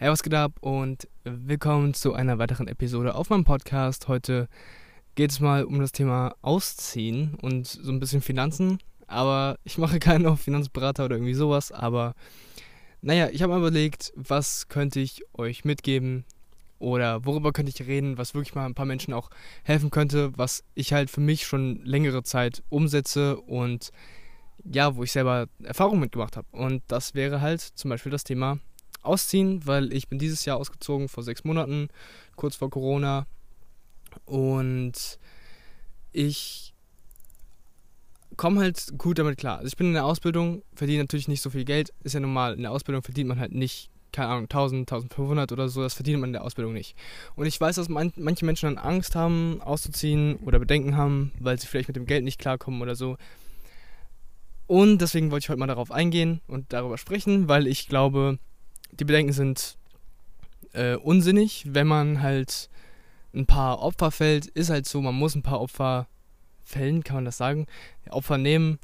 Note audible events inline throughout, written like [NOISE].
Hey, was geht ab und willkommen zu einer weiteren Episode auf meinem Podcast. Heute geht es mal um das Thema Ausziehen und so ein bisschen Finanzen. Aber ich mache [LAUGHS] keinen auf Finanzberater oder irgendwie sowas. Aber naja, ich habe mal überlegt, was könnte ich euch mitgeben oder worüber könnte ich reden, was wirklich mal ein paar Menschen auch helfen könnte, was ich halt für mich schon längere Zeit umsetze und ja, wo ich selber Erfahrung mitgemacht habe. Und das wäre halt zum Beispiel das Thema Ausziehen, weil ich bin dieses Jahr ausgezogen vor sechs Monaten, kurz vor Corona. Und ich komme halt gut damit klar. Also ich bin in der Ausbildung, verdiene natürlich nicht so viel Geld, ist ja normal. In der Ausbildung verdient man halt nicht, keine Ahnung, 1000, 1500 oder so, das verdient man in der Ausbildung nicht. Und ich weiß, dass man, manche Menschen dann Angst haben, auszuziehen oder Bedenken haben, weil sie vielleicht mit dem Geld nicht klarkommen oder so. Und deswegen wollte ich heute mal darauf eingehen und darüber sprechen, weil ich glaube, die Bedenken sind äh, unsinnig, wenn man halt ein paar Opfer fällt. Ist halt so, man muss ein paar Opfer fällen, kann man das sagen, Opfer nehmen,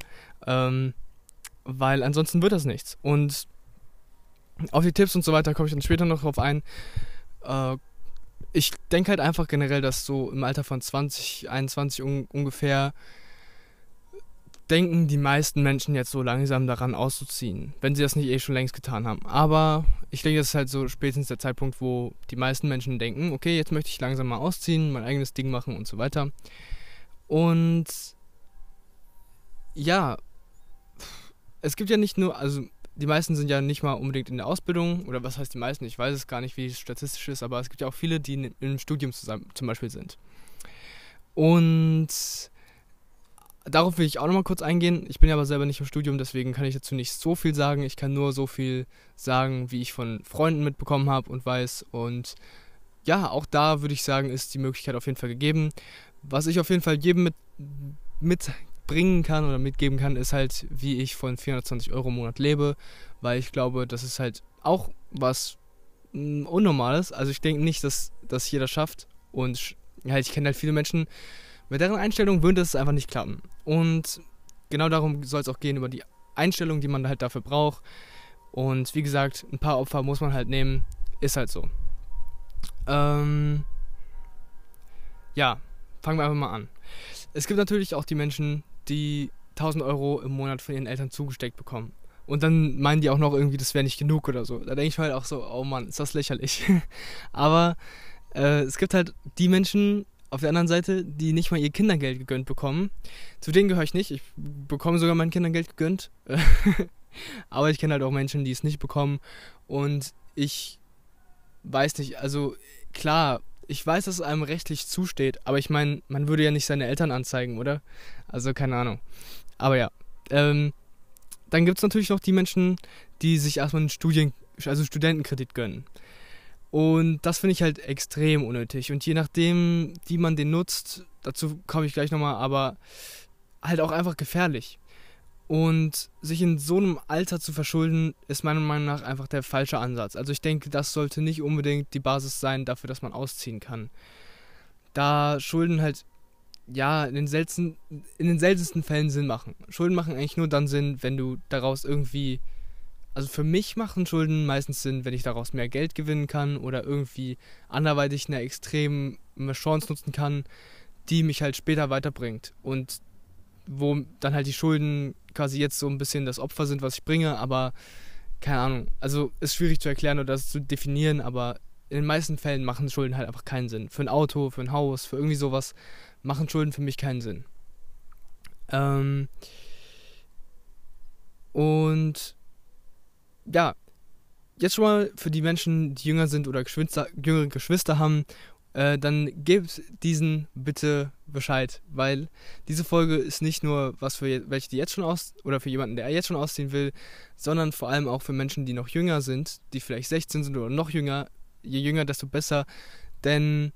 ähm, weil ansonsten wird das nichts. Und auf die Tipps und so weiter komme ich dann später noch drauf ein. Äh, ich denke halt einfach generell, dass so im Alter von 20, 21 un ungefähr denken die meisten Menschen jetzt so langsam daran auszuziehen, wenn sie das nicht eh schon längst getan haben. Aber ich denke, das ist halt so spätestens der Zeitpunkt, wo die meisten Menschen denken, okay, jetzt möchte ich langsam mal ausziehen, mein eigenes Ding machen und so weiter. Und ja, es gibt ja nicht nur, also die meisten sind ja nicht mal unbedingt in der Ausbildung, oder was heißt die meisten, ich weiß es gar nicht, wie es statistisch ist, aber es gibt ja auch viele, die im Studium zusammen, zum Beispiel sind. Und darauf will ich auch nochmal kurz eingehen. Ich bin ja aber selber nicht im Studium, deswegen kann ich dazu nicht so viel sagen. Ich kann nur so viel sagen, wie ich von Freunden mitbekommen habe und weiß. Und ja, auch da würde ich sagen, ist die Möglichkeit auf jeden Fall gegeben. Was ich auf jeden Fall jedem mit, mitbringen kann oder mitgeben kann, ist halt, wie ich von 420 Euro im Monat lebe, weil ich glaube, das ist halt auch was mm, Unnormales. Also ich denke nicht, dass das jeder schafft. Und ja, ich kenne halt viele Menschen, mit deren Einstellung würde es einfach nicht klappen. Und genau darum soll es auch gehen, über die Einstellung, die man halt dafür braucht. Und wie gesagt, ein paar Opfer muss man halt nehmen. Ist halt so. Ähm, ja, fangen wir einfach mal an. Es gibt natürlich auch die Menschen, die 1000 Euro im Monat von ihren Eltern zugesteckt bekommen. Und dann meinen die auch noch irgendwie, das wäre nicht genug oder so. Da denke ich mir halt auch so, oh Mann, ist das lächerlich. [LAUGHS] Aber äh, es gibt halt die Menschen, auf der anderen Seite, die nicht mal ihr Kindergeld gegönnt bekommen. Zu denen gehöre ich nicht. Ich bekomme sogar mein Kindergeld gegönnt. [LAUGHS] Aber ich kenne halt auch Menschen, die es nicht bekommen. Und ich weiß nicht, also klar, ich weiß, dass es einem rechtlich zusteht, aber ich meine, man würde ja nicht seine Eltern anzeigen, oder? Also keine Ahnung. Aber ja. Ähm, dann gibt es natürlich noch die Menschen, die sich erstmal einen Studien, also Studentenkredit gönnen. Und das finde ich halt extrem unnötig. Und je nachdem, wie man den nutzt, dazu komme ich gleich nochmal, aber halt auch einfach gefährlich. Und sich in so einem Alter zu verschulden, ist meiner Meinung nach einfach der falsche Ansatz. Also ich denke, das sollte nicht unbedingt die Basis sein dafür, dass man ausziehen kann. Da Schulden halt, ja, in den, seltensten, in den seltensten Fällen Sinn machen. Schulden machen eigentlich nur dann Sinn, wenn du daraus irgendwie also für mich machen Schulden meistens Sinn, wenn ich daraus mehr Geld gewinnen kann oder irgendwie anderweitig eine extreme Chance nutzen kann, die mich halt später weiterbringt. Und wo dann halt die Schulden quasi jetzt so ein bisschen das Opfer sind, was ich bringe, aber keine Ahnung. Also ist schwierig zu erklären oder das zu definieren, aber in den meisten Fällen machen Schulden halt einfach keinen Sinn. Für ein Auto, für ein Haus, für irgendwie sowas machen Schulden für mich keinen Sinn. Ähm und ja, jetzt schon mal für die Menschen, die jünger sind oder Geschwister, jüngere Geschwister haben, äh, dann gebt diesen bitte Bescheid, weil diese Folge ist nicht nur was für welche, die jetzt schon aus oder für jemanden, der jetzt schon ausziehen will, sondern vor allem auch für Menschen, die noch jünger sind, die vielleicht 16 sind oder noch jünger. Je jünger, desto besser. Denn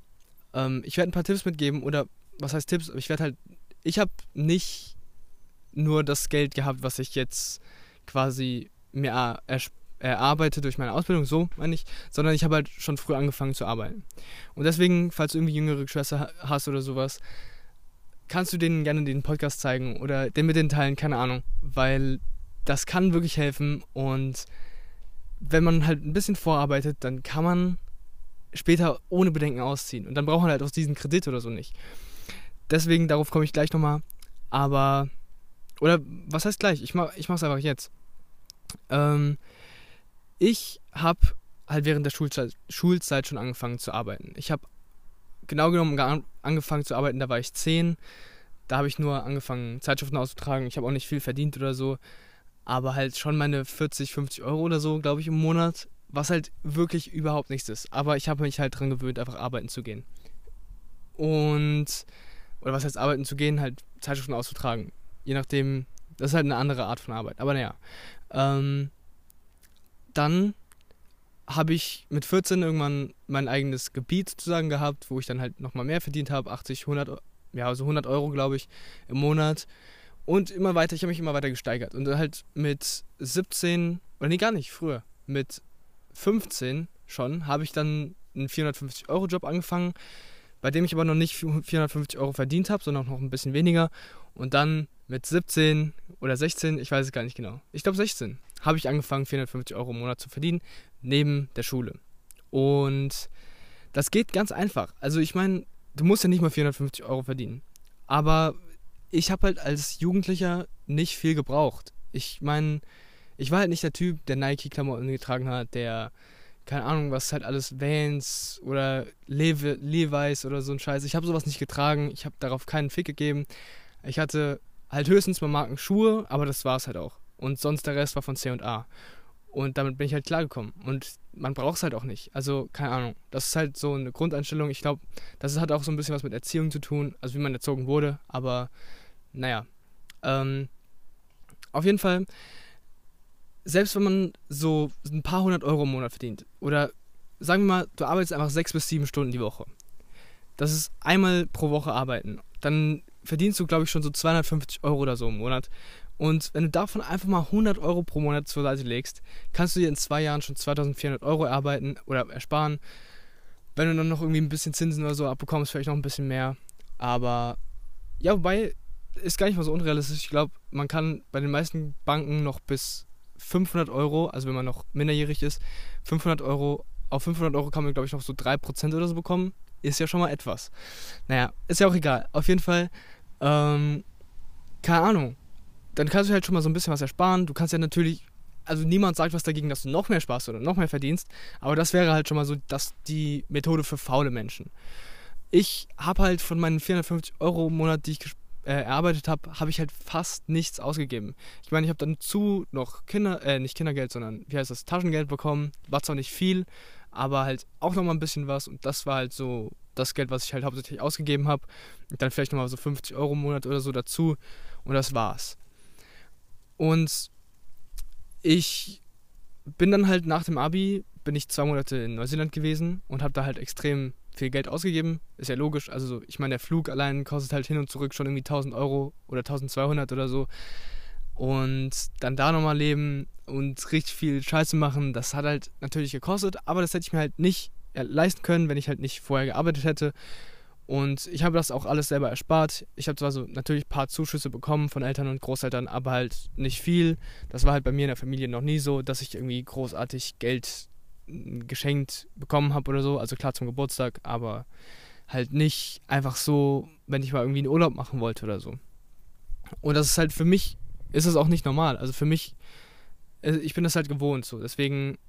ähm, ich werde ein paar Tipps mitgeben oder was heißt Tipps? Ich werde halt, ich habe nicht nur das Geld gehabt, was ich jetzt quasi mir erarbeite durch meine Ausbildung, so meine ich, sondern ich habe halt schon früh angefangen zu arbeiten. Und deswegen, falls du irgendwie jüngere Schwester hast oder sowas, kannst du denen gerne den Podcast zeigen oder den mit den teilen, keine Ahnung, weil das kann wirklich helfen und wenn man halt ein bisschen vorarbeitet, dann kann man später ohne Bedenken ausziehen. Und dann braucht man halt auch diesen Kredit oder so nicht. Deswegen, darauf komme ich gleich nochmal. Aber, oder was heißt gleich? Ich, ich mache es einfach jetzt. Ähm, ich habe halt während der Schulzeit, Schulzeit schon angefangen zu arbeiten. Ich habe genau genommen angefangen zu arbeiten, da war ich 10. Da habe ich nur angefangen, Zeitschriften auszutragen. Ich habe auch nicht viel verdient oder so. Aber halt schon meine 40, 50 Euro oder so, glaube ich, im Monat. Was halt wirklich überhaupt nichts ist. Aber ich habe mich halt dran gewöhnt, einfach arbeiten zu gehen. Und, oder was heißt arbeiten zu gehen, halt Zeitschriften auszutragen. Je nachdem, das ist halt eine andere Art von Arbeit. Aber naja. Ähm, dann habe ich mit 14 irgendwann mein eigenes Gebiet sozusagen gehabt, wo ich dann halt nochmal mehr verdient habe, 80, 100, ja, also 100 Euro, glaube ich, im Monat. Und immer weiter, ich habe mich immer weiter gesteigert. Und halt mit 17, oder nee, gar nicht, früher, mit 15 schon, habe ich dann einen 450-Euro-Job angefangen, bei dem ich aber noch nicht 450 Euro verdient habe, sondern noch ein bisschen weniger. Und dann mit 17 oder 16, ich weiß es gar nicht genau, ich glaube 16, habe ich angefangen, 450 Euro im Monat zu verdienen, neben der Schule. Und das geht ganz einfach. Also ich meine, du musst ja nicht mal 450 Euro verdienen. Aber ich habe halt als Jugendlicher nicht viel gebraucht. Ich meine, ich war halt nicht der Typ, der Nike-Klamotten getragen hat, der, keine Ahnung, was halt alles Vans oder Levi, Levi's oder so ein Scheiß. Ich habe sowas nicht getragen. Ich habe darauf keinen Fick gegeben. Ich hatte halt höchstens mal Marken Schuhe, aber das war es halt auch. Und sonst der Rest war von C&A. Und damit bin ich halt klargekommen. Und man braucht es halt auch nicht. Also, keine Ahnung. Das ist halt so eine Grundeinstellung. Ich glaube, das hat auch so ein bisschen was mit Erziehung zu tun, also wie man erzogen wurde. Aber, naja. Ähm, auf jeden Fall, selbst wenn man so ein paar hundert Euro im Monat verdient, oder sagen wir mal, du arbeitest einfach sechs bis sieben Stunden die Woche. Das ist einmal pro Woche arbeiten. Dann verdienst du, glaube ich, schon so 250 Euro oder so im Monat. Und wenn du davon einfach mal 100 Euro pro Monat zur Seite legst, kannst du dir in zwei Jahren schon 2400 Euro erarbeiten oder ersparen. Wenn du dann noch irgendwie ein bisschen Zinsen oder so abbekommst, vielleicht noch ein bisschen mehr. Aber ja, wobei ist gar nicht mal so unrealistisch. Ich glaube, man kann bei den meisten Banken noch bis 500 Euro, also wenn man noch minderjährig ist, 500 Euro, auf 500 Euro kann man, glaube ich, noch so 3% oder so bekommen. Ist ja schon mal etwas. Naja, ist ja auch egal. Auf jeden Fall, ähm, keine Ahnung dann kannst du halt schon mal so ein bisschen was ersparen. Du kannst ja natürlich, also niemand sagt was dagegen, dass du noch mehr sparst oder noch mehr verdienst, aber das wäre halt schon mal so dass die Methode für faule Menschen. Ich habe halt von meinen 450 Euro im Monat, die ich äh, erarbeitet habe, habe ich halt fast nichts ausgegeben. Ich meine, ich habe dann zu noch Kinder, äh, nicht Kindergeld, sondern wie heißt das, Taschengeld bekommen. War zwar nicht viel, aber halt auch nochmal ein bisschen was und das war halt so das Geld, was ich halt hauptsächlich ausgegeben habe. Und dann vielleicht nochmal so 50 Euro im Monat oder so dazu und das war's. Und ich bin dann halt nach dem Abi, bin ich zwei Monate in Neuseeland gewesen und habe da halt extrem viel Geld ausgegeben. Ist ja logisch. Also ich meine, der Flug allein kostet halt hin und zurück schon irgendwie 1000 Euro oder 1200 oder so. Und dann da nochmal leben und richtig viel Scheiße machen, das hat halt natürlich gekostet, aber das hätte ich mir halt nicht leisten können, wenn ich halt nicht vorher gearbeitet hätte. Und ich habe das auch alles selber erspart. Ich habe zwar so natürlich ein paar Zuschüsse bekommen von Eltern und Großeltern, aber halt nicht viel. Das war halt bei mir in der Familie noch nie so, dass ich irgendwie großartig Geld hm, geschenkt bekommen habe oder so. Also klar zum Geburtstag, aber halt nicht einfach so, wenn ich mal irgendwie einen Urlaub machen wollte oder so. Und das ist halt für mich, ist es auch nicht normal. Also für mich, äh, ich bin das halt gewohnt so. Deswegen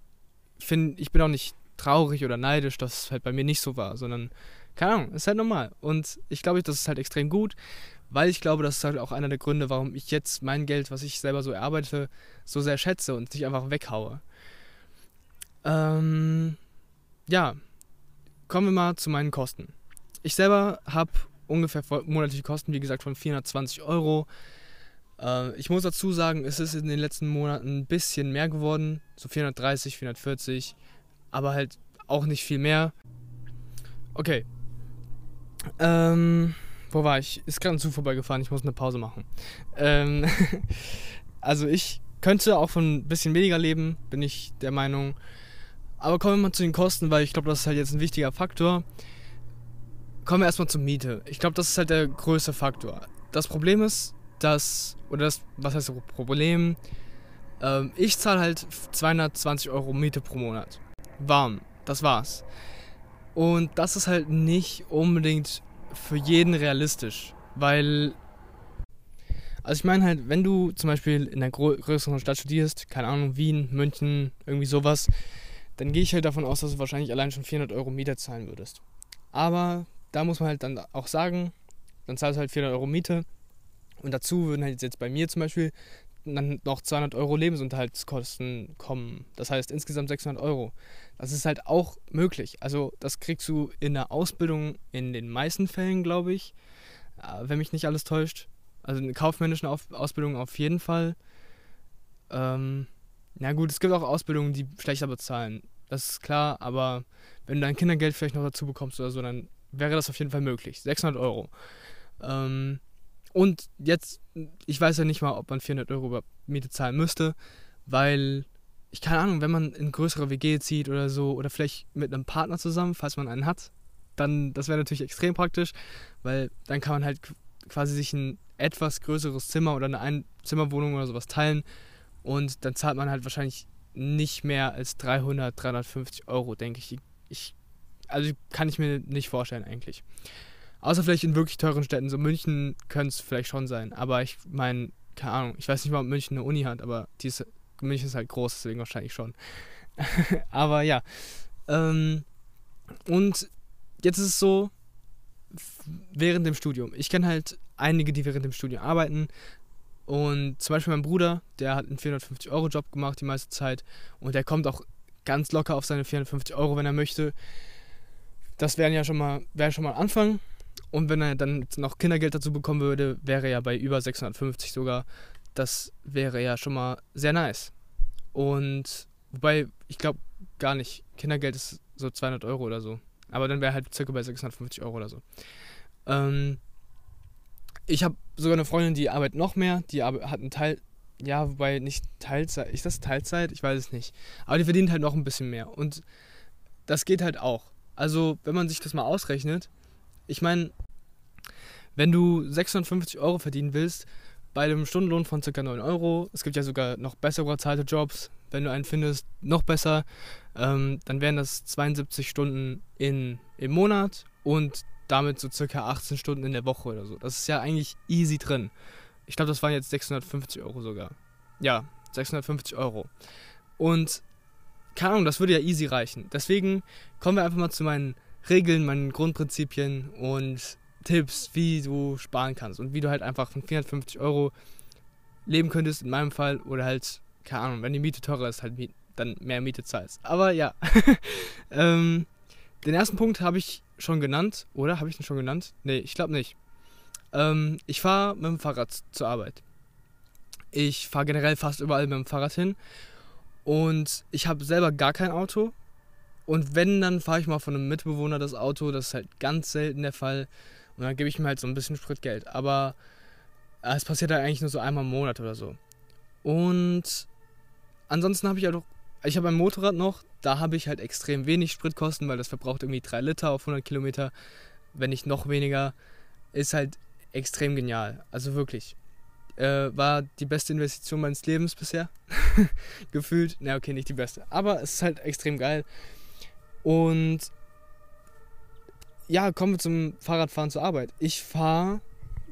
finde ich bin auch nicht traurig oder neidisch, dass es halt bei mir nicht so war, sondern keine Ahnung, ist halt normal. Und ich glaube, das ist halt extrem gut, weil ich glaube, das ist halt auch einer der Gründe, warum ich jetzt mein Geld, was ich selber so erarbeite, so sehr schätze und nicht einfach weghaue. Ähm, ja, kommen wir mal zu meinen Kosten. Ich selber habe ungefähr monatliche Kosten, wie gesagt, von 420 Euro. Äh, ich muss dazu sagen, es ist in den letzten Monaten ein bisschen mehr geworden, so 430, 440, aber halt auch nicht viel mehr. Okay, ähm, wo war ich? Ist gerade ein Zug vorbeigefahren, ich muss eine Pause machen. Ähm, [LAUGHS] also ich könnte auch von ein bisschen weniger leben, bin ich der Meinung. Aber kommen wir mal zu den Kosten, weil ich glaube, das ist halt jetzt ein wichtiger Faktor. Kommen wir erstmal zur Miete. Ich glaube, das ist halt der größte Faktor. Das Problem ist, dass, oder das, was heißt Problem? Ähm, ich zahle halt 220 Euro Miete pro Monat. Warm, das war's. Und das ist halt nicht unbedingt für jeden realistisch, weil also ich meine halt, wenn du zum Beispiel in einer größeren Stadt studierst, keine Ahnung, Wien, München, irgendwie sowas, dann gehe ich halt davon aus, dass du wahrscheinlich allein schon 400 Euro Miete zahlen würdest. Aber da muss man halt dann auch sagen, dann zahlst du halt 400 Euro Miete und dazu würden halt jetzt bei mir zum Beispiel dann noch 200 Euro Lebensunterhaltskosten kommen. Das heißt insgesamt 600 Euro. Das ist halt auch möglich. Also das kriegst du in der Ausbildung in den meisten Fällen, glaube ich, äh, wenn mich nicht alles täuscht. Also eine kaufmännische Ausbildung auf jeden Fall. Ähm, na gut, es gibt auch Ausbildungen, die schlechter bezahlen. Das ist klar, aber wenn du dein Kindergeld vielleicht noch dazu bekommst oder so, dann wäre das auf jeden Fall möglich. 600 Euro. Ähm, und jetzt, ich weiß ja nicht mal, ob man 400 Euro über Miete zahlen müsste, weil ich keine Ahnung, wenn man in größere WG zieht oder so, oder vielleicht mit einem Partner zusammen, falls man einen hat, dann, das wäre natürlich extrem praktisch, weil dann kann man halt quasi sich ein etwas größeres Zimmer oder eine Einzimmerwohnung oder sowas teilen und dann zahlt man halt wahrscheinlich nicht mehr als 300, 350 Euro, denke ich. ich. Also kann ich mir nicht vorstellen eigentlich. Außer vielleicht in wirklich teuren Städten, so München könnte es vielleicht schon sein. Aber ich meine, keine Ahnung, ich weiß nicht mal, ob München eine Uni hat, aber die ist, München ist halt groß, deswegen wahrscheinlich schon. [LAUGHS] aber ja. Ähm, und jetzt ist es so, während dem Studium. Ich kenne halt einige, die während dem Studium arbeiten. Und zum Beispiel mein Bruder, der hat einen 450-Euro-Job gemacht die meiste Zeit. Und der kommt auch ganz locker auf seine 450 Euro, wenn er möchte. Das wäre ja schon mal, wäre schon mal ein Anfang. Und wenn er dann noch Kindergeld dazu bekommen würde, wäre er ja bei über 650 sogar. Das wäre ja schon mal sehr nice. Und wobei, ich glaube gar nicht. Kindergeld ist so 200 Euro oder so. Aber dann wäre halt circa bei 650 Euro oder so. Ähm, ich habe sogar eine Freundin, die arbeitet noch mehr. Die hat einen Teil, ja, wobei nicht Teilzeit. Ist das Teilzeit? Ich weiß es nicht. Aber die verdient halt noch ein bisschen mehr. Und das geht halt auch. Also, wenn man sich das mal ausrechnet, ich meine, wenn du 650 Euro verdienen willst, bei einem Stundenlohn von ca. 9 Euro, es gibt ja sogar noch bessere bezahlte Jobs, wenn du einen findest, noch besser, ähm, dann wären das 72 Stunden in, im Monat und damit so circa 18 Stunden in der Woche oder so. Das ist ja eigentlich easy drin. Ich glaube, das waren jetzt 650 Euro sogar. Ja, 650 Euro. Und keine Ahnung, das würde ja easy reichen. Deswegen kommen wir einfach mal zu meinen Regeln, meinen Grundprinzipien und Tipps, wie du sparen kannst und wie du halt einfach von 450 Euro leben könntest, in meinem Fall, oder halt, keine Ahnung, wenn die Miete teurer ist, halt dann mehr Miete zahlst. Aber ja, [LAUGHS] ähm, den ersten Punkt habe ich schon genannt, oder? Habe ich den schon genannt? Nee, ich glaube nicht. Ähm, ich fahre mit dem Fahrrad zur Arbeit. Ich fahre generell fast überall mit dem Fahrrad hin. Und ich habe selber gar kein Auto. Und wenn, dann fahre ich mal von einem Mitbewohner das Auto. Das ist halt ganz selten der Fall. Und dann gebe ich mir halt so ein bisschen Spritgeld. Aber äh, es passiert halt eigentlich nur so einmal im Monat oder so. Und ansonsten habe ich halt auch, ich habe ein Motorrad noch, da habe ich halt extrem wenig Spritkosten, weil das verbraucht irgendwie 3 Liter auf 100 Kilometer. Wenn nicht noch weniger, ist halt extrem genial. Also wirklich. Äh, war die beste Investition meines Lebens bisher. [LAUGHS] Gefühlt. Na, okay, nicht die beste. Aber es ist halt extrem geil. Und ja, kommen wir zum Fahrradfahren zur Arbeit. Ich fahre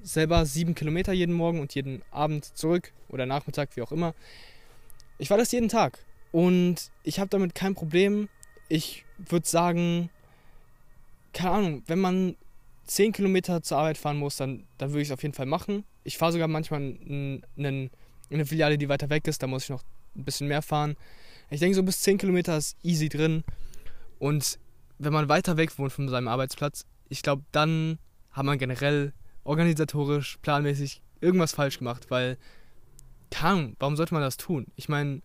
selber sieben Kilometer jeden Morgen und jeden Abend zurück oder Nachmittag, wie auch immer. Ich fahre das jeden Tag und ich habe damit kein Problem. Ich würde sagen, keine Ahnung, wenn man zehn Kilometer zur Arbeit fahren muss, dann, dann würde ich es auf jeden Fall machen. Ich fahre sogar manchmal in, in, eine Filiale, die weiter weg ist, da muss ich noch ein bisschen mehr fahren. Ich denke, so bis 10 Kilometer ist easy drin. Und wenn man weiter weg wohnt von seinem Arbeitsplatz, ich glaube, dann hat man generell organisatorisch, planmäßig irgendwas falsch gemacht, weil, kann, warum sollte man das tun? Ich meine,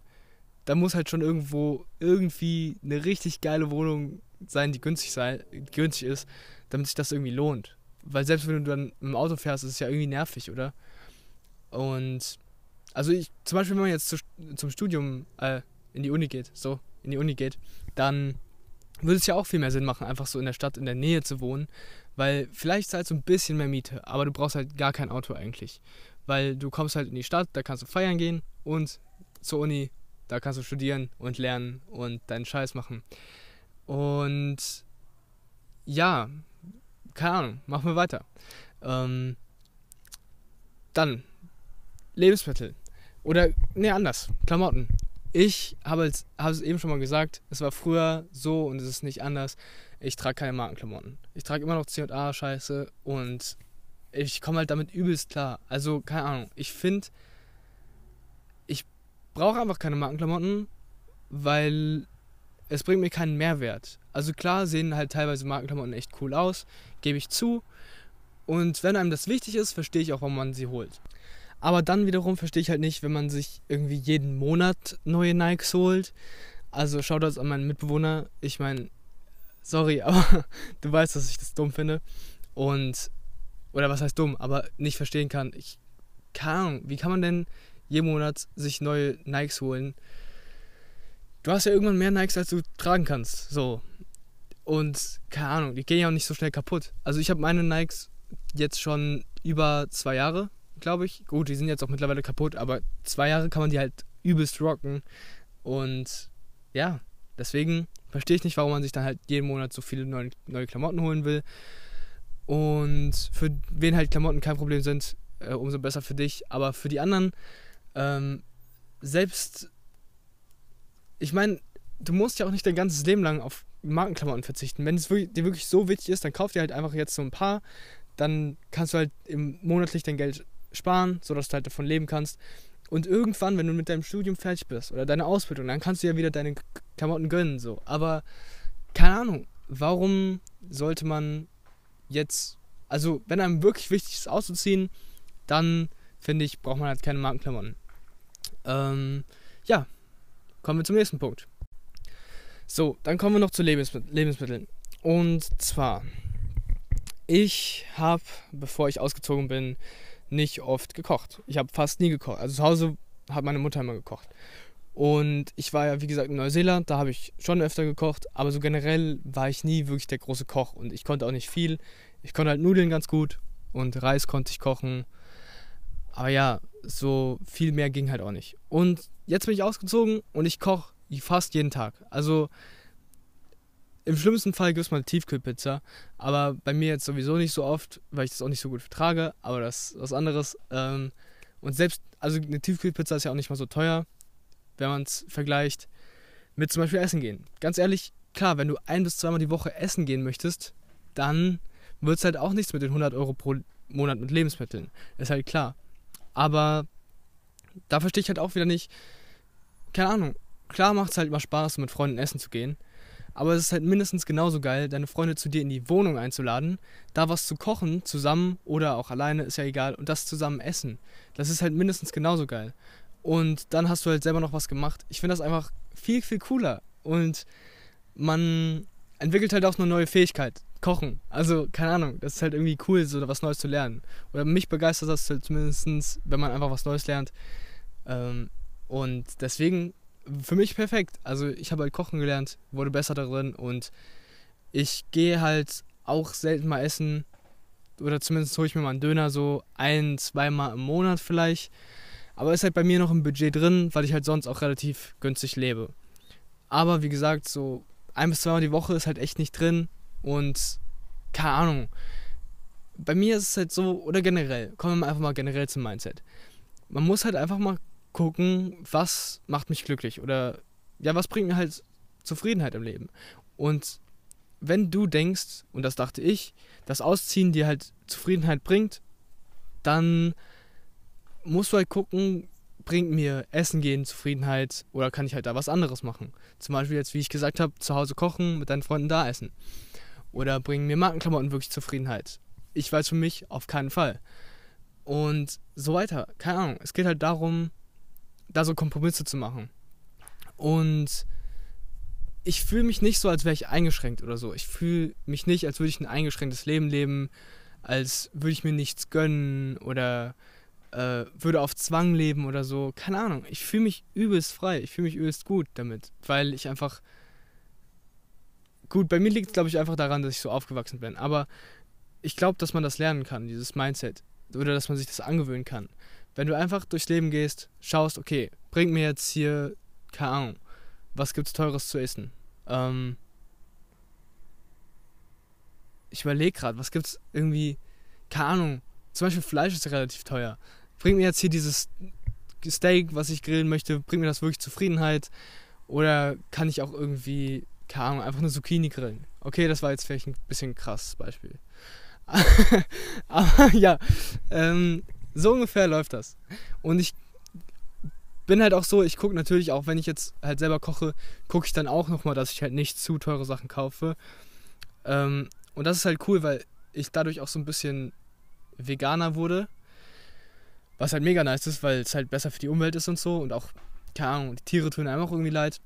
da muss halt schon irgendwo irgendwie eine richtig geile Wohnung sein, die günstig, sei, günstig ist, damit sich das irgendwie lohnt. Weil selbst wenn du dann dem Auto fährst, ist es ja irgendwie nervig, oder? Und also ich, zum Beispiel, wenn man jetzt zu, zum Studium äh, in die Uni geht, so, in die Uni geht, dann würde es ja auch viel mehr Sinn machen, einfach so in der Stadt in der Nähe zu wohnen, weil vielleicht zahlst du ein bisschen mehr Miete, aber du brauchst halt gar kein Auto eigentlich. Weil du kommst halt in die Stadt, da kannst du feiern gehen und zur Uni, da kannst du studieren und lernen und deinen Scheiß machen. Und ja, keine Ahnung, machen wir weiter. Ähm, dann Lebensmittel. Oder, nee, anders. Klamotten. Ich habe es, habe es eben schon mal gesagt, es war früher so und es ist nicht anders. Ich trage keine Markenklamotten. Ich trage immer noch C&A-Scheiße und ich komme halt damit übelst klar. Also, keine Ahnung. Ich finde, ich brauche einfach keine Markenklamotten, weil es bringt mir keinen Mehrwert. Also klar sehen halt teilweise Markenklamotten echt cool aus, gebe ich zu. Und wenn einem das wichtig ist, verstehe ich auch, warum man sie holt. Aber dann wiederum verstehe ich halt nicht, wenn man sich irgendwie jeden Monat neue Nikes holt. Also das an meinen Mitbewohner. Ich meine, sorry, [LAUGHS] aber du weißt, dass ich das dumm finde. Und, oder was heißt dumm, aber nicht verstehen kann. Ich, keine Ahnung, wie kann man denn jeden Monat sich neue Nikes holen? Du hast ja irgendwann mehr Nikes, als du tragen kannst. So. Und keine Ahnung, die gehen ja auch nicht so schnell kaputt. Also ich habe meine Nikes jetzt schon über zwei Jahre glaube ich. Gut, die sind jetzt auch mittlerweile kaputt, aber zwei Jahre kann man die halt übelst rocken. Und ja, deswegen verstehe ich nicht, warum man sich dann halt jeden Monat so viele neue, neue Klamotten holen will. Und für wen halt Klamotten kein Problem sind, äh, umso besser für dich. Aber für die anderen, ähm, selbst, ich meine, du musst ja auch nicht dein ganzes Leben lang auf Markenklamotten verzichten. Wenn es wirklich, dir wirklich so wichtig ist, dann kauf dir halt einfach jetzt so ein paar. Dann kannst du halt im monatlich dein Geld sparen, sodass du halt davon leben kannst. Und irgendwann, wenn du mit deinem Studium fertig bist oder deine Ausbildung, dann kannst du ja wieder deine Klamotten gönnen. So. Aber keine Ahnung, warum sollte man jetzt, also wenn einem wirklich wichtig ist auszuziehen, dann finde ich, braucht man halt keine Markenklamotten. Ähm, ja, kommen wir zum nächsten Punkt. So, dann kommen wir noch zu Lebensmitteln. Und zwar, ich habe, bevor ich ausgezogen bin, nicht oft gekocht. Ich habe fast nie gekocht. Also zu Hause hat meine Mutter immer gekocht. Und ich war ja, wie gesagt, in Neuseeland, da habe ich schon öfter gekocht, aber so generell war ich nie wirklich der große Koch und ich konnte auch nicht viel. Ich konnte halt Nudeln ganz gut und Reis konnte ich kochen. Aber ja, so viel mehr ging halt auch nicht. Und jetzt bin ich ausgezogen und ich koche fast jeden Tag. Also im schlimmsten Fall gibt es mal Tiefkühlpizza, aber bei mir jetzt sowieso nicht so oft, weil ich das auch nicht so gut vertrage, aber das ist was anderes. Ähm, und selbst, also eine Tiefkühlpizza ist ja auch nicht mal so teuer, wenn man es vergleicht mit zum Beispiel Essen gehen. Ganz ehrlich, klar, wenn du ein bis zweimal die Woche essen gehen möchtest, dann wird es halt auch nichts mit den 100 Euro pro Monat mit Lebensmitteln. Ist halt klar. Aber da verstehe ich halt auch wieder nicht, keine Ahnung, klar macht es halt immer Spaß, mit Freunden essen zu gehen. Aber es ist halt mindestens genauso geil, deine Freunde zu dir in die Wohnung einzuladen, da was zu kochen, zusammen oder auch alleine, ist ja egal, und das zusammen essen. Das ist halt mindestens genauso geil. Und dann hast du halt selber noch was gemacht. Ich finde das einfach viel, viel cooler. Und man entwickelt halt auch eine neue Fähigkeit. Kochen. Also, keine Ahnung, das ist halt irgendwie cool, so was Neues zu lernen. Oder mich begeistert das halt zumindest, wenn man einfach was Neues lernt. Ähm, und deswegen für mich perfekt. Also ich habe halt kochen gelernt, wurde besser darin und ich gehe halt auch selten mal essen. Oder zumindest hole ich mir mal einen Döner so ein, zweimal im Monat vielleicht. Aber ist halt bei mir noch im Budget drin, weil ich halt sonst auch relativ günstig lebe. Aber wie gesagt, so ein bis zweimal die Woche ist halt echt nicht drin. Und keine Ahnung. Bei mir ist es halt so, oder generell, kommen wir einfach mal generell zum Mindset. Man muss halt einfach mal gucken, was macht mich glücklich oder ja, was bringt mir halt Zufriedenheit im Leben. Und wenn du denkst, und das dachte ich, dass Ausziehen dir halt Zufriedenheit bringt, dann musst du halt gucken, bringt mir Essen gehen Zufriedenheit oder kann ich halt da was anderes machen. Zum Beispiel jetzt, wie ich gesagt habe, zu Hause kochen, mit deinen Freunden da essen. Oder bringen mir Markenklamotten wirklich Zufriedenheit. Ich weiß für mich auf keinen Fall. Und so weiter. Keine Ahnung. Es geht halt darum, da so Kompromisse zu machen. Und ich fühle mich nicht so, als wäre ich eingeschränkt oder so. Ich fühle mich nicht, als würde ich ein eingeschränktes Leben leben, als würde ich mir nichts gönnen oder äh, würde auf Zwang leben oder so. Keine Ahnung. Ich fühle mich übelst frei. Ich fühle mich übelst gut damit, weil ich einfach. Gut, bei mir liegt es, glaube ich, einfach daran, dass ich so aufgewachsen bin. Aber ich glaube, dass man das lernen kann, dieses Mindset. Oder dass man sich das angewöhnen kann. Wenn du einfach durchs Leben gehst, schaust, okay, bringt mir jetzt hier, keine Ahnung, was gibt's Teures zu essen? Ähm, ich überlege gerade, was gibt's irgendwie, keine Ahnung, zum Beispiel Fleisch ist relativ teuer. Bringt mir jetzt hier dieses Steak, was ich grillen möchte, bringt mir das wirklich Zufriedenheit? Oder kann ich auch irgendwie, keine Ahnung, einfach eine Zucchini grillen? Okay, das war jetzt vielleicht ein bisschen krasses Beispiel. [LAUGHS] Aber ja, ähm, so ungefähr läuft das. Und ich bin halt auch so, ich gucke natürlich auch, wenn ich jetzt halt selber koche, gucke ich dann auch nochmal, dass ich halt nicht zu teure Sachen kaufe. Ähm, und das ist halt cool, weil ich dadurch auch so ein bisschen Veganer wurde. Was halt mega nice ist, weil es halt besser für die Umwelt ist und so. Und auch, keine Ahnung, die Tiere tun einem auch irgendwie leid.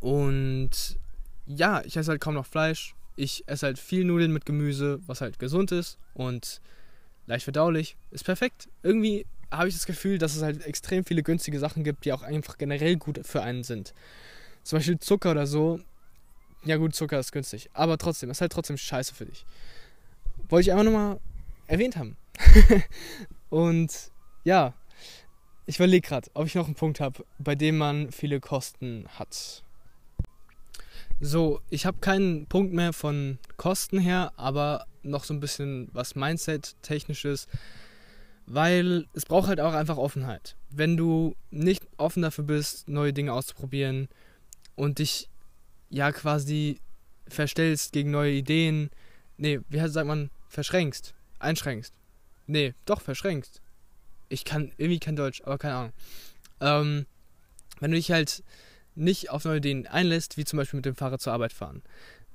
Und ja, ich esse halt kaum noch Fleisch. Ich esse halt viel Nudeln mit Gemüse, was halt gesund ist und leicht verdaulich. Ist perfekt. Irgendwie habe ich das Gefühl, dass es halt extrem viele günstige Sachen gibt, die auch einfach generell gut für einen sind. Zum Beispiel Zucker oder so. Ja gut, Zucker ist günstig. Aber trotzdem, ist halt trotzdem scheiße für dich. Wollte ich einfach nochmal erwähnt haben. [LAUGHS] und ja, ich überlege gerade, ob ich noch einen Punkt habe, bei dem man viele Kosten hat. So, ich habe keinen Punkt mehr von Kosten her, aber noch so ein bisschen was Mindset-technisches, weil es braucht halt auch einfach Offenheit. Wenn du nicht offen dafür bist, neue Dinge auszuprobieren und dich ja quasi verstellst gegen neue Ideen, nee, wie sagt man, verschränkst, einschränkst. Nee, doch, verschränkst. Ich kann irgendwie kein Deutsch, aber keine Ahnung. Ähm, wenn du dich halt nicht auf neue Ideen einlässt, wie zum Beispiel mit dem Fahrrad zur Arbeit fahren,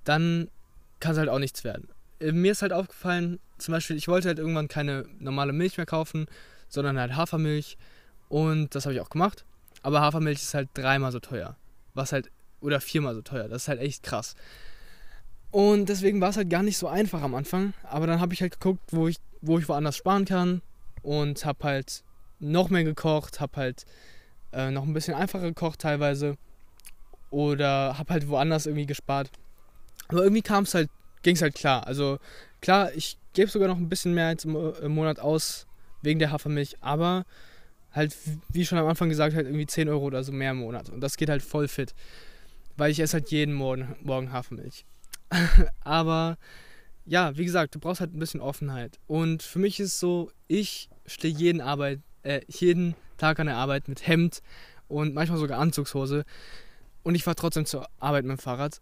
dann kann es halt auch nichts werden. Mir ist halt aufgefallen, zum Beispiel, ich wollte halt irgendwann keine normale Milch mehr kaufen, sondern halt Hafermilch. Und das habe ich auch gemacht. Aber Hafermilch ist halt dreimal so teuer. Was halt, oder viermal so teuer. Das ist halt echt krass. Und deswegen war es halt gar nicht so einfach am Anfang. Aber dann habe ich halt geguckt, wo ich, wo ich woanders sparen kann. Und habe halt noch mehr gekocht, habe halt äh, noch ein bisschen einfacher gekocht teilweise. Oder habe halt woanders irgendwie gespart. Aber irgendwie kam es halt, ging es halt klar. Also klar, ich gebe sogar noch ein bisschen mehr als im, Monat aus wegen der Hafermilch, aber halt, wie schon am Anfang gesagt, halt irgendwie 10 Euro oder so mehr im Monat. Und das geht halt voll fit. Weil ich esse halt jeden Morgen, Morgen Hafermilch. [LAUGHS] aber ja, wie gesagt, du brauchst halt ein bisschen Offenheit. Und für mich ist so, ich stehe jeden Arbeit, äh, jeden Tag an der Arbeit mit Hemd und manchmal sogar Anzugshose. Und ich fahre trotzdem zur Arbeit mit dem Fahrrad.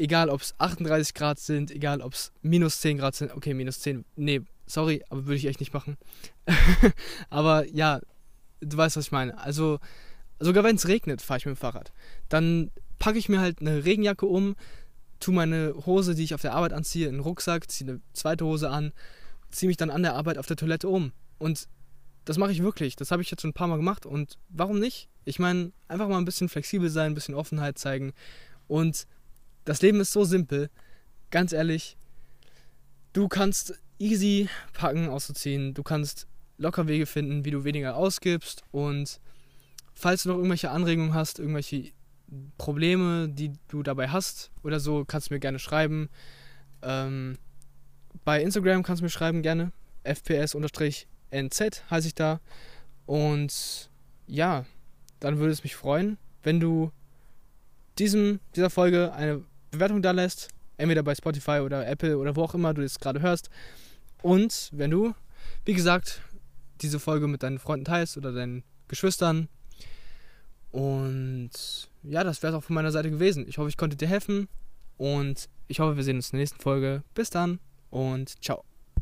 Egal, ob es 38 Grad sind, egal, ob es minus 10 Grad sind. Okay, minus 10. Nee, sorry, aber würde ich echt nicht machen. [LAUGHS] aber ja, du weißt, was ich meine. Also, sogar wenn es regnet, fahre ich mit dem Fahrrad. Dann packe ich mir halt eine Regenjacke um, tue meine Hose, die ich auf der Arbeit anziehe, in den Rucksack, ziehe eine zweite Hose an, ziehe mich dann an der Arbeit auf der Toilette um. Und das mache ich wirklich. Das habe ich jetzt schon ein paar Mal gemacht. Und warum nicht? Ich meine, einfach mal ein bisschen flexibel sein, ein bisschen Offenheit zeigen. Und das Leben ist so simpel. Ganz ehrlich, du kannst easy packen, auszuziehen. Du kannst locker Wege finden, wie du weniger ausgibst. Und falls du noch irgendwelche Anregungen hast, irgendwelche Probleme, die du dabei hast oder so, kannst du mir gerne schreiben. Ähm, bei Instagram kannst du mir schreiben gerne. FPS-NZ heiße ich da. Und ja, dann würde es mich freuen, wenn du diesem, dieser Folge eine Bewertung da lässt. Entweder bei Spotify oder Apple oder wo auch immer du das gerade hörst. Und wenn du, wie gesagt, diese Folge mit deinen Freunden teilst oder deinen Geschwistern. Und ja, das wäre es auch von meiner Seite gewesen. Ich hoffe, ich konnte dir helfen. Und ich hoffe, wir sehen uns in der nächsten Folge. Bis dann und ciao.